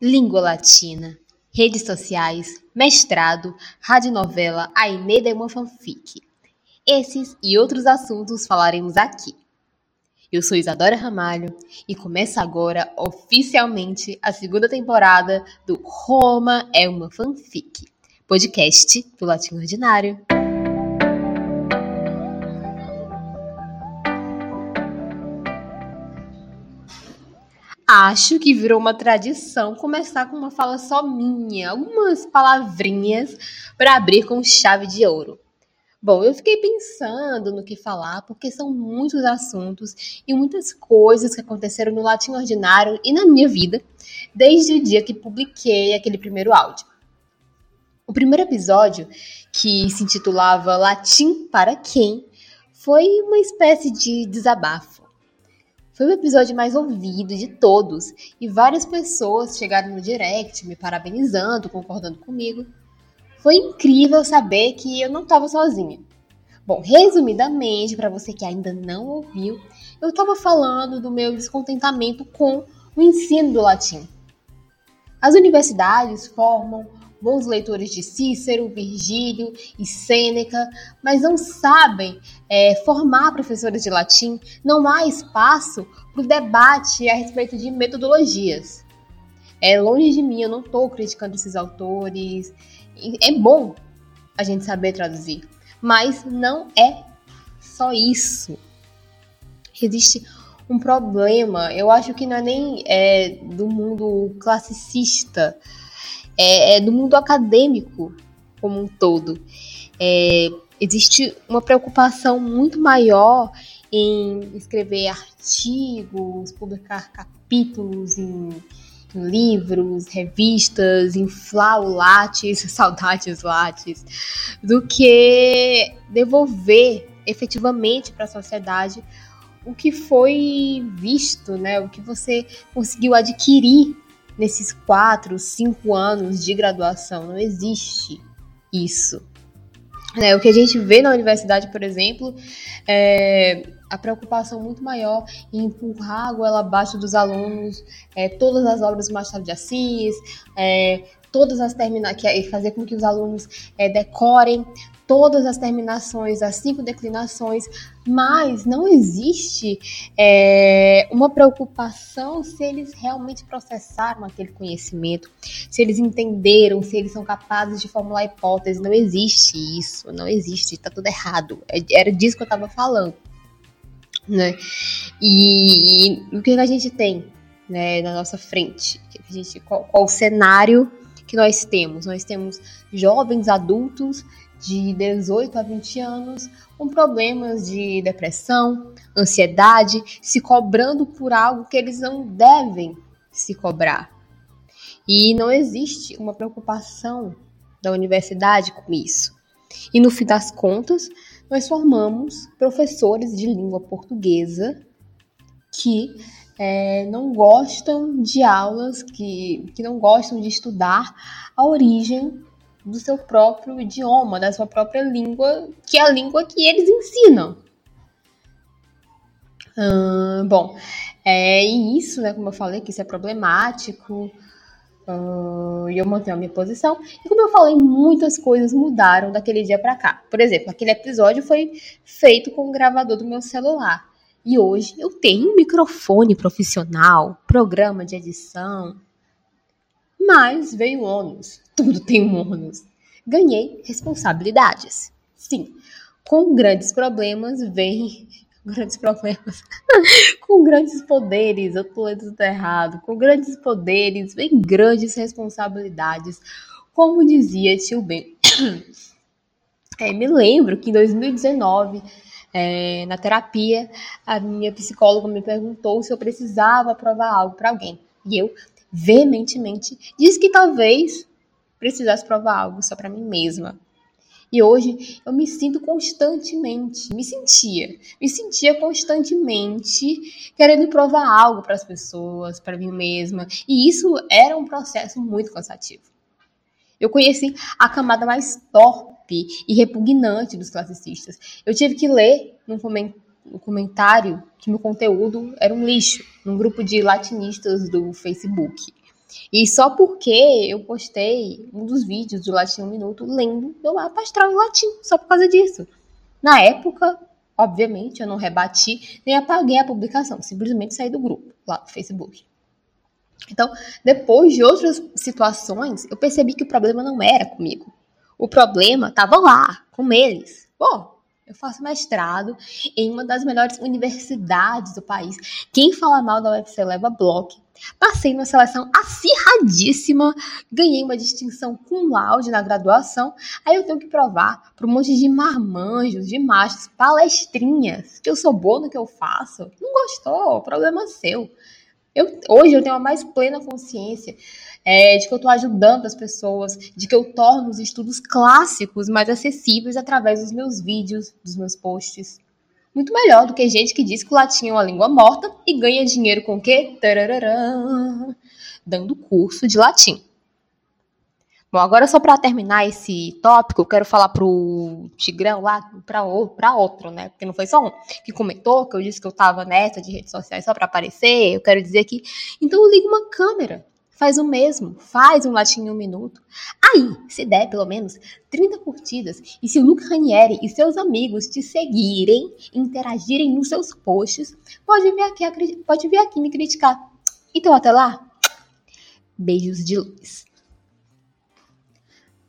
língua latina, redes sociais, mestrado, radionovela, a Eneida é uma fanfic. Esses e outros assuntos falaremos aqui. Eu sou Isadora Ramalho e começa agora oficialmente a segunda temporada do Roma é uma fanfic, podcast do Latim Ordinário. Acho que virou uma tradição começar com uma fala só minha, algumas palavrinhas para abrir com chave de ouro. Bom, eu fiquei pensando no que falar, porque são muitos assuntos e muitas coisas que aconteceram no latim ordinário e na minha vida, desde o dia que publiquei aquele primeiro áudio. O primeiro episódio, que se intitulava Latim para quem, foi uma espécie de desabafo foi o episódio mais ouvido de todos e várias pessoas chegaram no direct me parabenizando, concordando comigo. Foi incrível saber que eu não estava sozinha. Bom, resumidamente, para você que ainda não ouviu, eu estava falando do meu descontentamento com o ensino do latim. As universidades formam bons leitores de Cícero, Virgílio e Sêneca, mas não sabem é, formar professores de latim, não há espaço para o debate a respeito de metodologias. É longe de mim, eu não estou criticando esses autores. É bom a gente saber traduzir, mas não é só isso. Existe um problema, eu acho que não é nem é, do mundo classicista, é, é do mundo acadêmico como um todo. É, existe uma preocupação muito maior em escrever artigos, publicar capítulos em, em livros, revistas, inflar o Lattes, saudades Lattes, do que devolver efetivamente para a sociedade o que foi visto, né? O que você conseguiu adquirir nesses quatro, cinco anos de graduação. Não existe isso. É, o que a gente vê na universidade, por exemplo, é a preocupação muito maior em empurrar a goela abaixo dos alunos, é, todas as obras do Machado de Assis, é, todas as terminações, é fazer com que os alunos é, decorem todas as terminações, as cinco declinações, mas não existe é, uma preocupação se eles realmente processaram aquele conhecimento, se eles entenderam, se eles são capazes de formular hipóteses. Não existe isso, não existe, está tudo errado. É, era disso que eu estava falando. Né? E, e, o que a gente tem né, na nossa frente? A gente, qual, qual o cenário que nós temos? Nós temos jovens adultos de 18 a 20 anos com problemas de depressão, ansiedade, se cobrando por algo que eles não devem se cobrar. E não existe uma preocupação da universidade com isso. E no fim das contas, nós formamos professores de língua portuguesa que é, não gostam de aulas, que, que não gostam de estudar a origem do seu próprio idioma, da sua própria língua, que é a língua que eles ensinam. Hum, bom, é isso, né? Como eu falei, que isso é problemático. e eu mantenho a minha posição. E como eu falei, muitas coisas mudaram daquele dia para cá. Por exemplo, aquele episódio foi feito com o gravador do meu celular. E hoje eu tenho um microfone profissional, programa de edição. Mas veio ônus tudo tem um ônus. Ganhei responsabilidades. Sim, com grandes problemas vem grandes problemas. com grandes poderes, eu tô tudo errado. Com grandes poderes vem grandes responsabilidades. Como dizia tio Ben. É, me lembro que em 2019, é, na terapia, a minha psicóloga me perguntou se eu precisava provar algo para alguém. E eu, veementemente, disse que talvez precisasse provar algo só para mim mesma. E hoje eu me sinto constantemente, me sentia, me sentia constantemente querendo provar algo para as pessoas, para mim mesma. E isso era um processo muito cansativo. Eu conheci a camada mais e repugnante dos classicistas. Eu tive que ler num comentário que meu conteúdo era um lixo, num grupo de latinistas do Facebook. E só porque eu postei um dos vídeos do Latim um Minuto lendo meu mapa astral em latim, só por causa disso. Na época, obviamente, eu não rebati nem apaguei a publicação, simplesmente saí do grupo lá do Facebook. Então, depois de outras situações, eu percebi que o problema não era comigo. O problema estava lá, com eles. Bom, eu faço mestrado em uma das melhores universidades do país. Quem fala mal da UFC leva bloco. Passei numa seleção acirradíssima, ganhei uma distinção com laude na graduação. Aí eu tenho que provar para um monte de marmanjos, de machos, palestrinhas, que eu sou boa no que eu faço. Não gostou, problema seu. Eu, hoje eu tenho a mais plena consciência é, de que eu estou ajudando as pessoas, de que eu torno os estudos clássicos mais acessíveis através dos meus vídeos, dos meus posts. Muito melhor do que gente que diz que o latim é uma língua morta e ganha dinheiro com o quê? Dando curso de latim. Bom, agora só para terminar esse tópico, eu quero falar pro Tigrão lá, para outro, né? Porque não foi só um que comentou que eu disse que eu tava nessa de redes sociais só para aparecer. Eu quero dizer que então liga uma câmera faz o mesmo, faz um latim em um minuto. Aí, se der pelo menos 30 curtidas, e se o Luca Ranieri e seus amigos te seguirem, interagirem nos seus posts, pode vir aqui, pode vir aqui me criticar. Então, até lá, beijos de luz.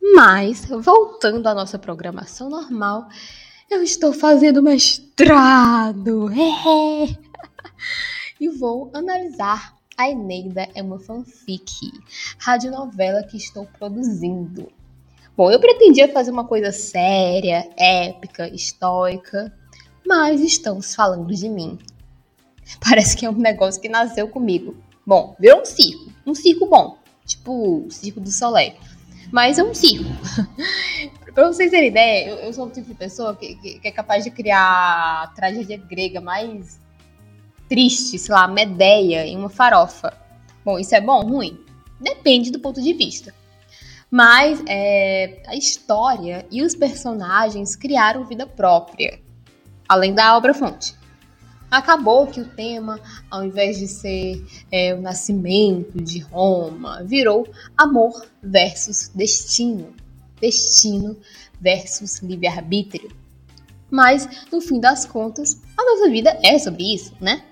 Mas, voltando à nossa programação normal, eu estou fazendo mestrado. e vou analisar a Eneida é uma fanfic, radionovela que estou produzindo. Bom, eu pretendia fazer uma coisa séria, épica, estoica, mas estamos falando de mim. Parece que é um negócio que nasceu comigo. Bom, virou um circo, um circo bom, tipo o Circo do Soleil. Mas é um circo. pra vocês terem ideia, eu, eu, sou o tipo de pessoa que, que, que é capaz de criar tragédia grega mais triste, sei lá, Medeia em uma farofa. Bom, isso é bom ou ruim? Depende do ponto de vista. Mas é, a história e os personagens criaram vida própria, além da obra-fonte. Acabou que o tema, ao invés de ser é, o nascimento de Roma, virou amor versus destino. Destino versus livre-arbítrio. Mas, no fim das contas, a nossa vida é sobre isso, né?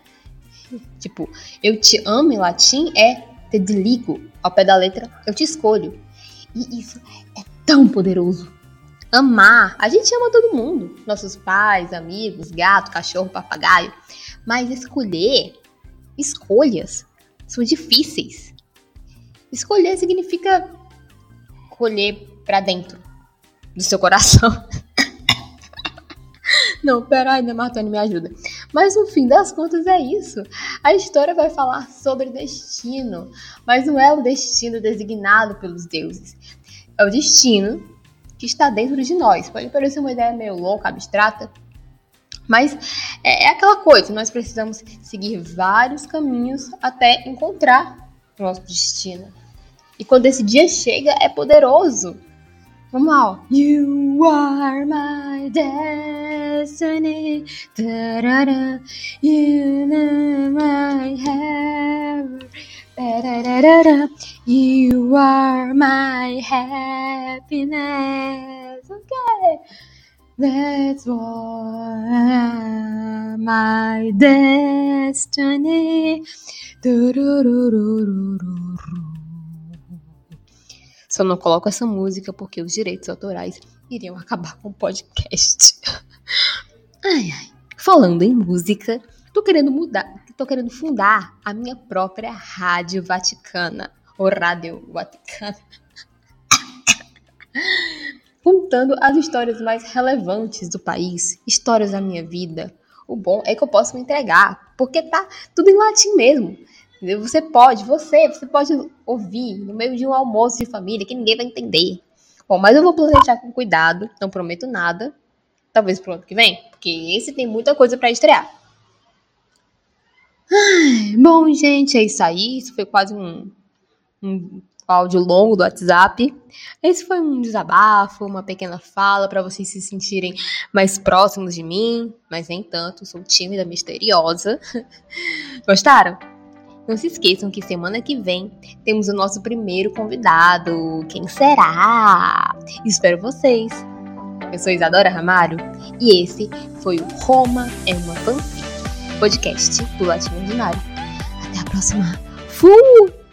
Tipo, eu te amo em latim é te deligo. Ao pé da letra, eu te escolho. E isso é tão poderoso. Amar, a gente ama todo mundo, nossos pais, amigos, gato, cachorro, papagaio. Mas escolher, escolhas, são difíceis. Escolher significa colher para dentro do seu coração. Não, peraí, né, Martoni, me ajuda. Mas no fim das contas é isso. A história vai falar sobre destino, mas não é o destino designado pelos deuses. É o destino que está dentro de nós. Pode parecer uma ideia meio louca, abstrata, mas é, é aquela coisa, nós precisamos seguir vários caminhos até encontrar o nosso destino. E quando esse dia chega, é poderoso. Vamos lá, You are my destiny. Da -da -da. You know my heaven. You are my happiness. Okay. That's why my destiny. Do Só não coloco essa música porque os direitos autorais iriam acabar com o podcast. ai, ai. Falando em música, tô querendo mudar, tô querendo fundar a minha própria Rádio Vaticana, ou Rádio Vaticana. Contando as histórias mais relevantes do país, histórias da minha vida. O bom é que eu posso me entregar, porque tá tudo em latim mesmo. Você pode, você, você pode ouvir no meio de um almoço de família que ninguém vai entender. Bom, mas eu vou planejar com cuidado, não prometo nada. Talvez pro ano que vem, porque esse tem muita coisa para estrear. Ai, bom, gente, é isso aí. Isso foi quase um, um áudio longo do WhatsApp. Esse foi um desabafo, uma pequena fala para vocês se sentirem mais próximos de mim, mas nem tanto, sou tímida, misteriosa. Gostaram? Não se esqueçam que semana que vem temos o nosso primeiro convidado. Quem será? Espero vocês. Eu sou Isadora Ramário e esse foi o Roma é uma fanfic, podcast do Latim Ordinário. Até a próxima. Fui!